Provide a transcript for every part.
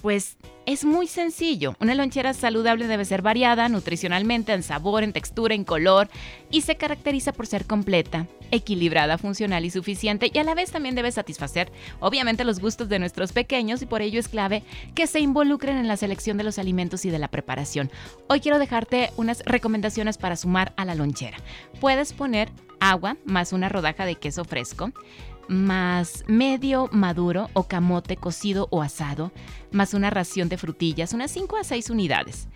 pues es muy sencillo. Una lonchera saludable debe ser variada nutricionalmente, en sabor, en textura, en color y se caracteriza por ser completa, equilibrada, funcional y suficiente y a la vez también debe satisfacer obviamente los gustos de nuestros pequeños y por ello es clave que se involucren en la selección de los alimentos y de la preparación. Hoy quiero dejarte unas recomendaciones para sumar a la lonchera. Puedes poner agua más una rodaja de queso fresco más medio maduro o camote cocido o asado, más una ración de frutillas, unas 5 a 6 unidades.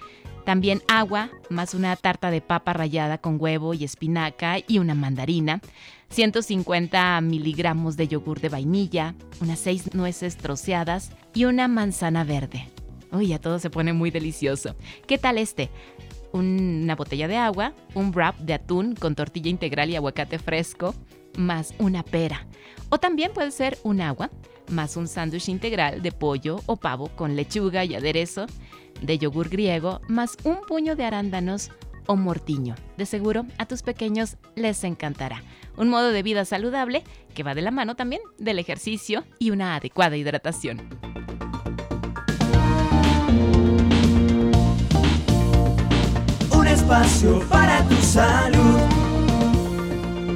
También agua, más una tarta de papa rallada con huevo y espinaca y una mandarina, 150 miligramos de yogur de vainilla, unas 6 nueces troceadas y una manzana verde. Uy, ya todo se pone muy delicioso. ¿Qué tal este? Una botella de agua, un wrap de atún con tortilla integral y aguacate fresco, más una pera. O también puede ser un agua más un sándwich integral de pollo o pavo con lechuga y aderezo, de yogur griego, más un puño de arándanos o mortiño. De seguro a tus pequeños les encantará. Un modo de vida saludable que va de la mano también del ejercicio y una adecuada hidratación. Espacio para tu salud.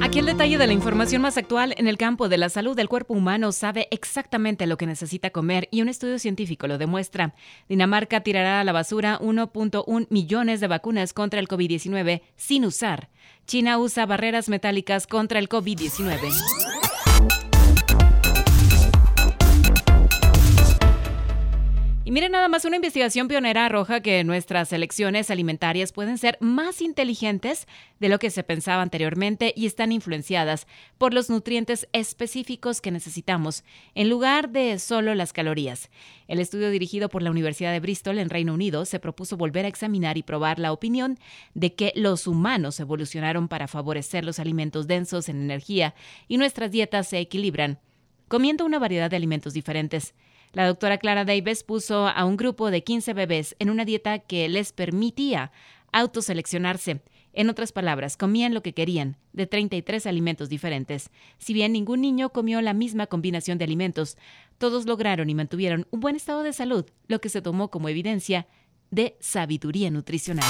Aquí el detalle de la información más actual en el campo de la salud del cuerpo humano sabe exactamente lo que necesita comer y un estudio científico lo demuestra. Dinamarca tirará a la basura 1.1 millones de vacunas contra el COVID-19 sin usar. China usa barreras metálicas contra el COVID-19. Y miren nada más, una investigación pionera arroja que nuestras elecciones alimentarias pueden ser más inteligentes de lo que se pensaba anteriormente y están influenciadas por los nutrientes específicos que necesitamos, en lugar de solo las calorías. El estudio dirigido por la Universidad de Bristol en Reino Unido se propuso volver a examinar y probar la opinión de que los humanos evolucionaron para favorecer los alimentos densos en energía y nuestras dietas se equilibran, comiendo una variedad de alimentos diferentes. La doctora Clara Davis puso a un grupo de 15 bebés en una dieta que les permitía autoseleccionarse. En otras palabras, comían lo que querían, de 33 alimentos diferentes. Si bien ningún niño comió la misma combinación de alimentos, todos lograron y mantuvieron un buen estado de salud, lo que se tomó como evidencia de sabiduría nutricional.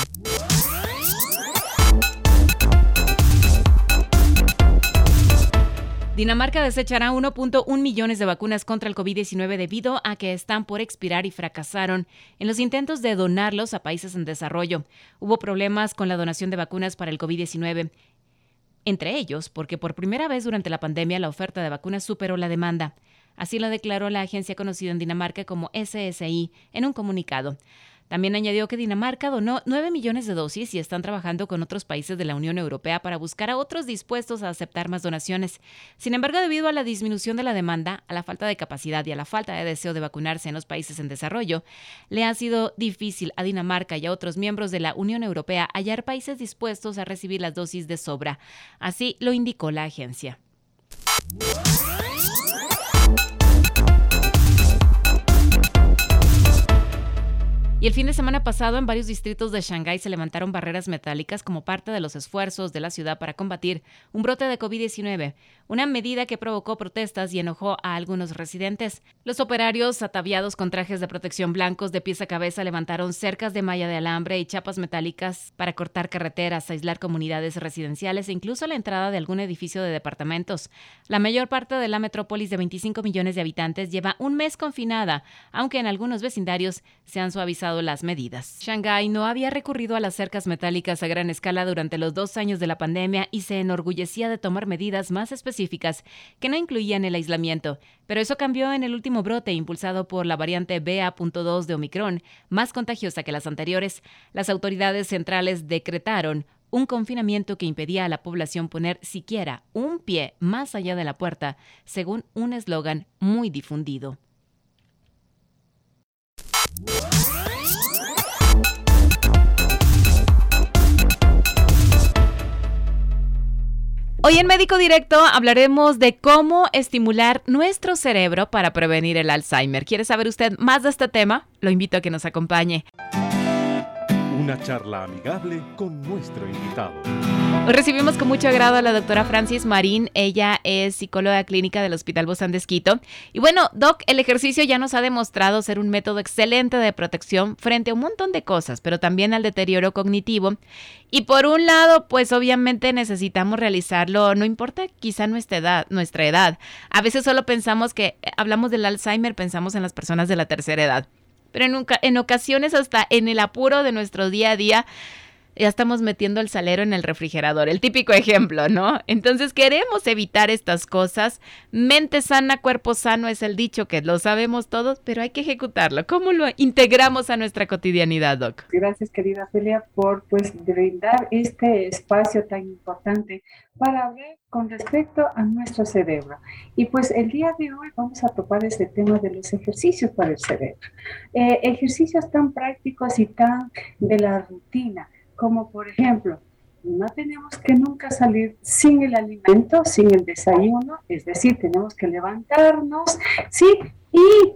Dinamarca desechará 1.1 millones de vacunas contra el COVID-19 debido a que están por expirar y fracasaron en los intentos de donarlos a países en desarrollo. Hubo problemas con la donación de vacunas para el COVID-19. Entre ellos, porque por primera vez durante la pandemia la oferta de vacunas superó la demanda. Así lo declaró la agencia conocida en Dinamarca como SSI en un comunicado. También añadió que Dinamarca donó 9 millones de dosis y están trabajando con otros países de la Unión Europea para buscar a otros dispuestos a aceptar más donaciones. Sin embargo, debido a la disminución de la demanda, a la falta de capacidad y a la falta de deseo de vacunarse en los países en desarrollo, le ha sido difícil a Dinamarca y a otros miembros de la Unión Europea hallar países dispuestos a recibir las dosis de sobra. Así lo indicó la agencia. Y el fin de semana pasado en varios distritos de Shanghái se levantaron barreras metálicas como parte de los esfuerzos de la ciudad para combatir un brote de COVID-19, una medida que provocó protestas y enojó a algunos residentes. Los operarios ataviados con trajes de protección blancos de pies a cabeza levantaron cercas de malla de alambre y chapas metálicas para cortar carreteras, aislar comunidades residenciales e incluso la entrada de algún edificio de departamentos. La mayor parte de la metrópolis de 25 millones de habitantes lleva un mes confinada, aunque en algunos vecindarios se han suavizado las medidas. Shanghái no había recurrido a las cercas metálicas a gran escala durante los dos años de la pandemia y se enorgullecía de tomar medidas más específicas que no incluían el aislamiento. Pero eso cambió en el último brote impulsado por la variante BA.2 de Omicron, más contagiosa que las anteriores. Las autoridades centrales decretaron un confinamiento que impedía a la población poner siquiera un pie más allá de la puerta, según un eslogan muy difundido. Hoy en Médico Directo hablaremos de cómo estimular nuestro cerebro para prevenir el Alzheimer. ¿Quiere saber usted más de este tema? Lo invito a que nos acompañe. Una charla amigable con nuestro invitado. Hoy recibimos con mucho agrado a la doctora Francis Marín. Ella es psicóloga clínica del Hospital Bozán de. Y bueno, Doc, el ejercicio ya nos ha demostrado ser un método excelente de protección frente a un montón de cosas, pero también al deterioro cognitivo. Y por un lado, pues obviamente necesitamos realizarlo, no importa quizá nuestra edad, nuestra edad. A veces solo pensamos que eh, hablamos del Alzheimer, pensamos en las personas de la tercera edad pero en ocasiones hasta en el apuro de nuestro día a día ya estamos metiendo el salero en el refrigerador, el típico ejemplo, ¿no? Entonces queremos evitar estas cosas. Mente sana, cuerpo sano es el dicho que lo sabemos todos, pero hay que ejecutarlo. ¿Cómo lo integramos a nuestra cotidianidad, Doc? Gracias, querida Celia, por pues brindar este espacio tan importante para hablar con respecto a nuestro cerebro. Y pues el día de hoy vamos a topar este tema de los ejercicios para el cerebro. Eh, ejercicios tan prácticos y tan de la rutina como por ejemplo, no tenemos que nunca salir sin el alimento, sin el desayuno, es decir, tenemos que levantarnos, ¿sí? Y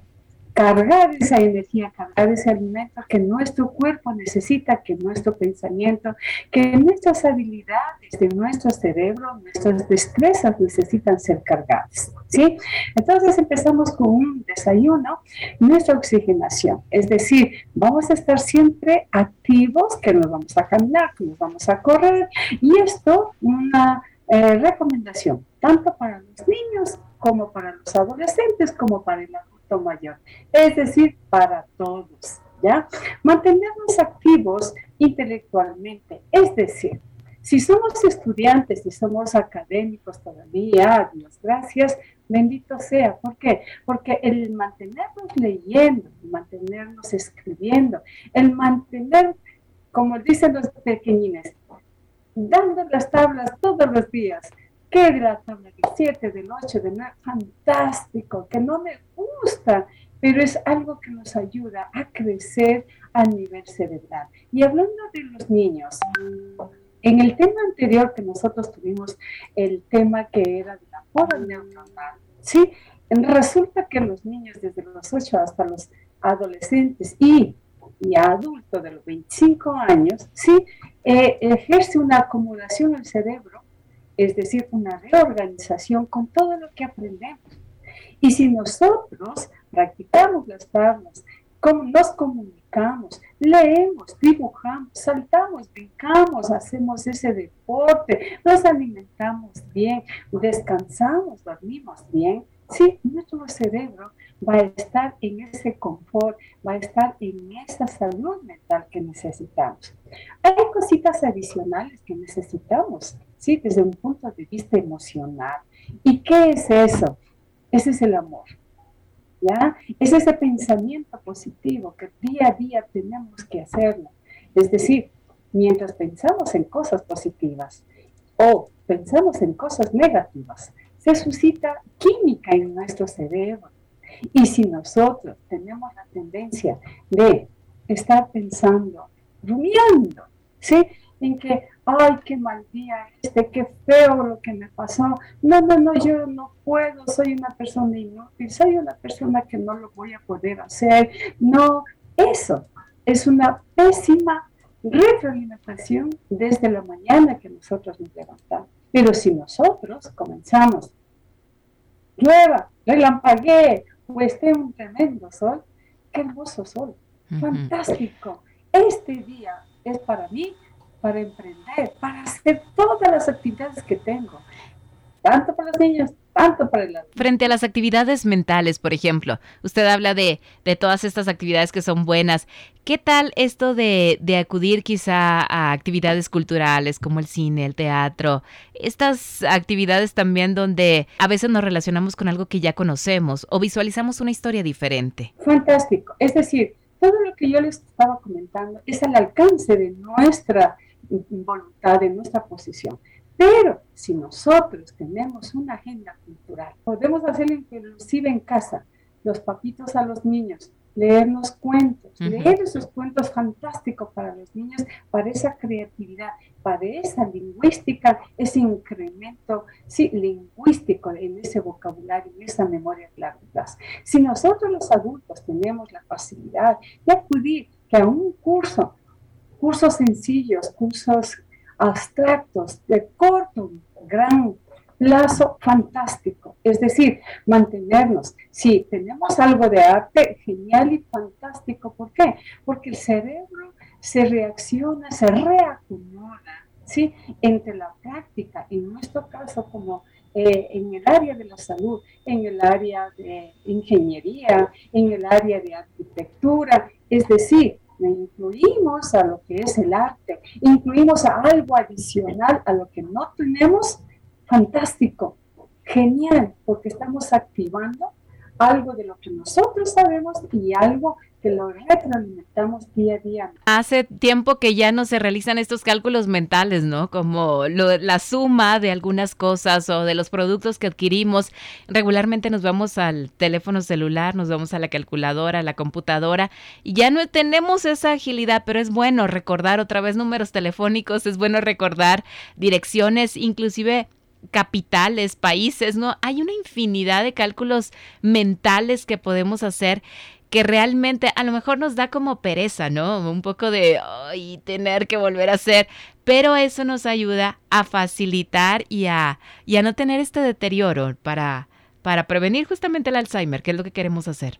cargar esa energía, cargar ese alimento que nuestro cuerpo necesita, que nuestro pensamiento, que nuestras habilidades de nuestro cerebro, nuestras destrezas necesitan ser cargadas. ¿sí? Entonces empezamos con un desayuno, nuestra oxigenación, es decir, vamos a estar siempre activos, que nos vamos a caminar, que nos vamos a correr, y esto una eh, recomendación, tanto para los niños como para los adolescentes, como para el mayor, es decir, para todos, ¿ya? Mantenernos activos intelectualmente, es decir, si somos estudiantes, si somos académicos todavía, Dios gracias, bendito sea. ¿Por qué? Porque el mantenernos leyendo, el mantenernos escribiendo, el mantener, como dicen los pequeñines, dando las tablas todos los días, ¿Qué de la tabla de 7, del 8, del 9? Fantástico, que no me gusta, pero es algo que nos ayuda a crecer a nivel cerebral. Y hablando de los niños, en el tema anterior que nosotros tuvimos, el tema que era de la poda neuronal, ¿sí? Resulta que los niños desde los 8 hasta los adolescentes y, y adultos de los 25 años, ¿sí? Eh, ejerce una acumulación en el cerebro es decir, una reorganización con todo lo que aprendemos. Y si nosotros practicamos las tablas, nos comunicamos, leemos, dibujamos, saltamos, brincamos, hacemos ese deporte, nos alimentamos bien, descansamos, dormimos bien, sí, nuestro cerebro va a estar en ese confort, va a estar en esa salud mental que necesitamos. Hay cositas adicionales que necesitamos ¿sí? Desde un punto de vista emocional. ¿Y qué es eso? Ese es el amor, ¿ya? Es ese pensamiento positivo que día a día tenemos que hacerlo. Es decir, mientras pensamos en cosas positivas o pensamos en cosas negativas, se suscita química en nuestro cerebro. Y si nosotros tenemos la tendencia de estar pensando, rumiando, ¿sí? En que, ay, qué mal día este, qué feo lo que me pasó. No, no, no, yo no puedo, soy una persona inútil, soy una persona que no lo voy a poder hacer. No, eso es una pésima retroalimentación desde la mañana que nosotros nos levantamos. Pero si nosotros comenzamos, llueva, relampaguee o esté un tremendo sol, qué hermoso sol, fantástico. Este día es para mí para emprender, para hacer todas las actividades que tengo, tanto para los niños, tanto para el Frente a las actividades mentales, por ejemplo, usted habla de, de todas estas actividades que son buenas. ¿Qué tal esto de, de, acudir quizá a actividades culturales como el cine, el teatro? Estas actividades también donde a veces nos relacionamos con algo que ya conocemos o visualizamos una historia diferente. Fantástico. Es decir, todo lo que yo les estaba comentando es al alcance de nuestra voluntad, de nuestra posición. Pero si nosotros tenemos una agenda cultural, podemos hacerlo inclusive en casa, los papitos a los niños, leernos cuentos, leer esos cuentos fantásticos para los niños, para esa creatividad, para esa lingüística, ese incremento sí, lingüístico en ese vocabulario, en esa memoria clara. Si nosotros los adultos tenemos la facilidad de acudir a un curso, cursos sencillos, cursos abstractos, de corto, gran plazo fantástico. Es decir, mantenernos. Si tenemos algo de arte, genial y fantástico. ¿Por qué? Porque el cerebro se reacciona, se reacomoda, ¿sí? Entre la práctica, en nuestro caso como eh, en el área de la salud, en el área de ingeniería, en el área de arquitectura, es decir, incluimos a lo que es el arte, incluimos a algo adicional a lo que no tenemos, fantástico, genial, porque estamos activando algo de lo que nosotros sabemos y algo que lo retroalimentamos día a día. Hace tiempo que ya no se realizan estos cálculos mentales, ¿no? Como la suma de algunas cosas o de los productos que adquirimos. Regularmente nos vamos al teléfono celular, nos vamos a la calculadora, a la computadora y ya no tenemos esa agilidad, pero es bueno recordar otra vez números telefónicos, es bueno recordar direcciones, inclusive capitales, países, ¿no? Hay una infinidad de cálculos mentales que podemos hacer que realmente a lo mejor nos da como pereza, ¿no? Un poco de tener que volver a hacer, pero eso nos ayuda a facilitar y a, a no tener este deterioro para, para prevenir justamente el Alzheimer, que es lo que queremos hacer.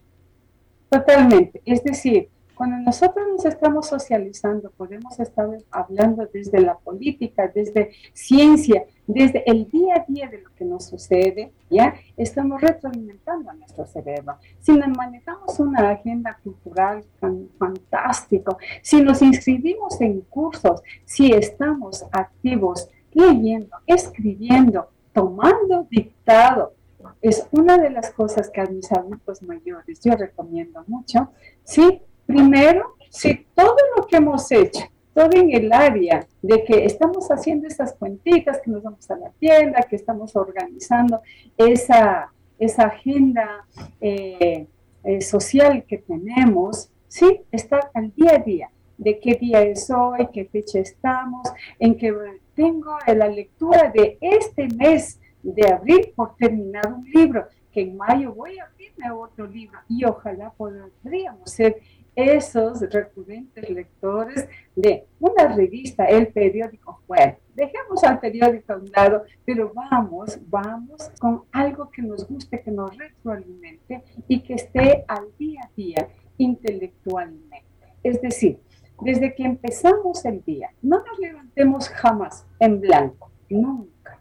Totalmente, es decir, cuando nosotros nos estamos socializando, podemos estar hablando desde la política, desde ciencia, desde el día a día de lo que nos sucede, ¿ya? Estamos retroalimentando a nuestro cerebro. Si nos manejamos una agenda cultural tan fantástico, si nos inscribimos en cursos, si estamos activos leyendo, escribiendo, tomando dictado, es una de las cosas que a mis adultos mayores yo recomiendo mucho, ¿sí? Primero, si todo lo que hemos hecho, todo en el área de que estamos haciendo esas cuentitas, que nos vamos a la tienda, que estamos organizando esa, esa agenda eh, eh, social que tenemos, sí, está al día a día, de qué día es hoy, qué fecha estamos, en que tengo la lectura de este mes de abril por terminar un libro, que en mayo voy a abrirme otro libro y ojalá podríamos ser esos recurrentes lectores de una revista, el periódico. Bueno, dejemos al periódico a un lado, pero vamos, vamos con algo que nos guste, que nos retroalimente y que esté al día a día intelectualmente. Es decir, desde que empezamos el día, no nos levantemos jamás en blanco, nunca.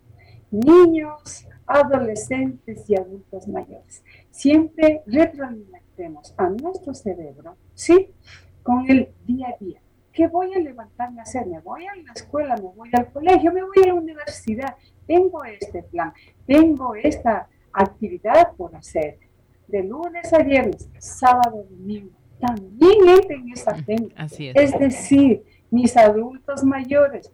Niños, adolescentes y adultos mayores. Siempre retroalimentemos a nuestro cerebro ¿sí? Con el día a día. ¿Qué voy a levantarme a hacer? ¿Me voy a la escuela? ¿Me voy al colegio? ¿Me voy a la universidad? Tengo este plan, tengo esta actividad por hacer. De lunes a viernes, sábado, domingo. También entren en esa agenda. Así es. es decir, mis adultos mayores,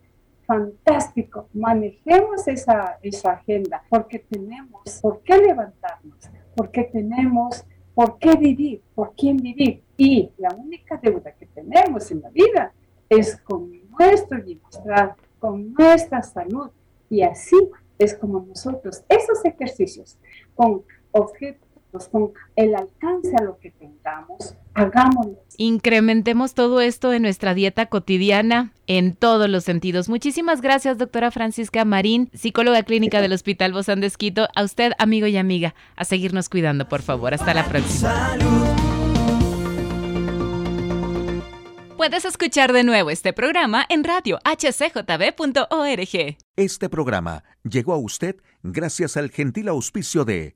fantástico, manejemos esa, esa agenda porque tenemos por qué levantarnos, porque tenemos por qué vivir, por quién vivir. Y la única deuda que tenemos en la vida es con nuestro bienestar, con nuestra salud. Y así es como nosotros, esos ejercicios, con objetos, con el alcance a lo que tengamos, hagámoslo. Incrementemos todo esto en nuestra dieta cotidiana en todos los sentidos. Muchísimas gracias, doctora Francisca Marín, psicóloga clínica del Hospital Bozán de Esquito. A usted, amigo y amiga, a seguirnos cuidando, por favor. Hasta la próxima. Puedes escuchar de nuevo este programa en radio hcjb.org. Este programa llegó a usted gracias al gentil auspicio de